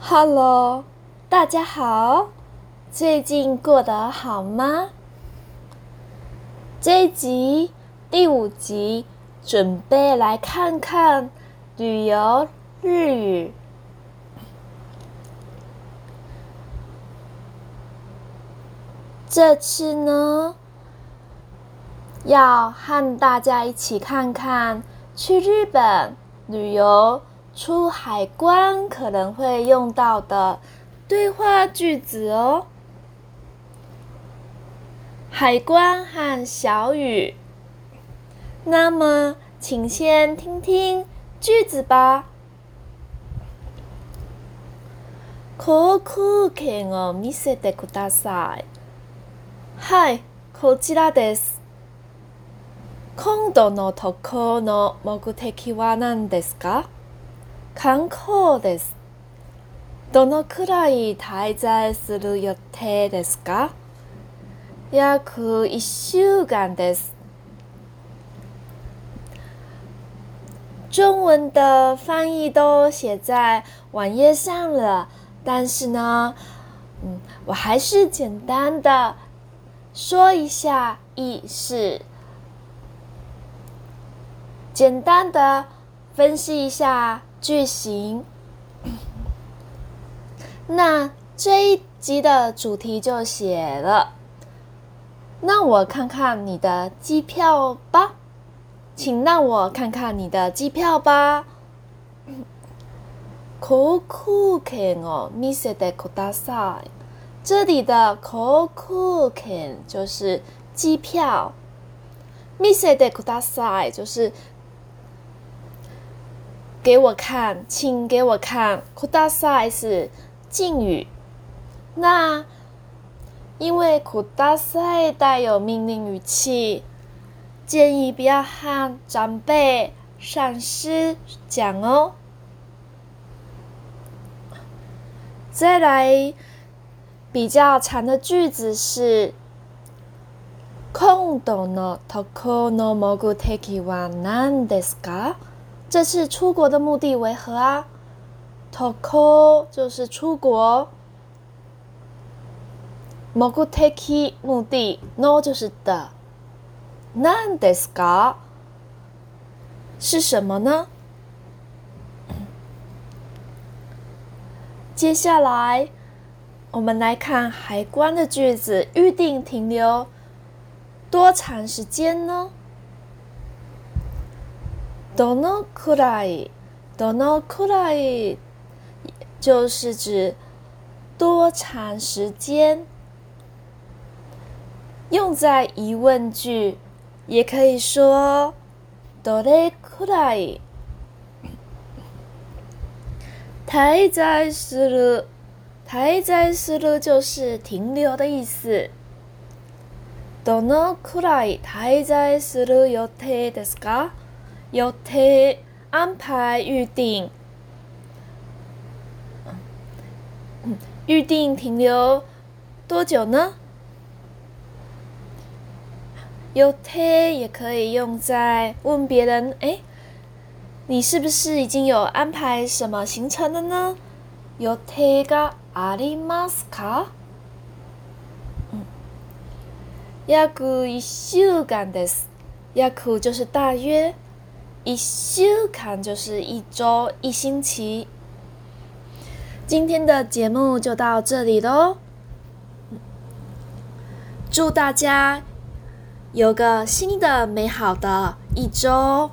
Hello，大家好，最近过得好吗？这一集第五集准备来看看旅游日语。这次呢，要和大家一起看看去日本旅游。出海关可能会用到的对话句子哦。海关和小雨，那么请先听听句子吧。航空券を見せてください。はい、こちらです。今度の渡航の目的は何ですか？観光です。どのくらい滞在する予定ですか？約一週間です。中文的翻译都写在网页上了，但是呢，嗯，我还是简单的说一下意思，简单的分析一下。句型，那这一集的主题就写了。让我看看你的机票吧，请让我看看你的机票吧。Ku ku keng 哦 m i s e a a i 这里的 ku k 就是机票，Missed 的 a a i 就是。给我看，请给我看。s 大赛是敬语，那因为苦大赛带有命令语气，建议不要和长辈、上司讲哦。再来比较长的句子是：空どのところの物語はなですか？这次出国的目的为何啊？と o 就是出国。目的 no 就是的。なんですか？是什么呢？接下来我们来看海关的句子，预定停留多长时间呢？どのくらい、どのくらい就是指多长时间。用在疑问句，也可以说どれくらい。滞在する、滞在する就是停留的意思。どのくらい滞在する予定ですか？有天安排预定，预定停留多久呢？有天也可以用在问别人：“哎，你是不是已经有安排什么行程了呢？”有天咖阿里玛斯卡，嗯，约古一休干的是，约古就是大约。一休刊就是一周一星期，今天的节目就到这里喽，祝大家有个新的美好的一周！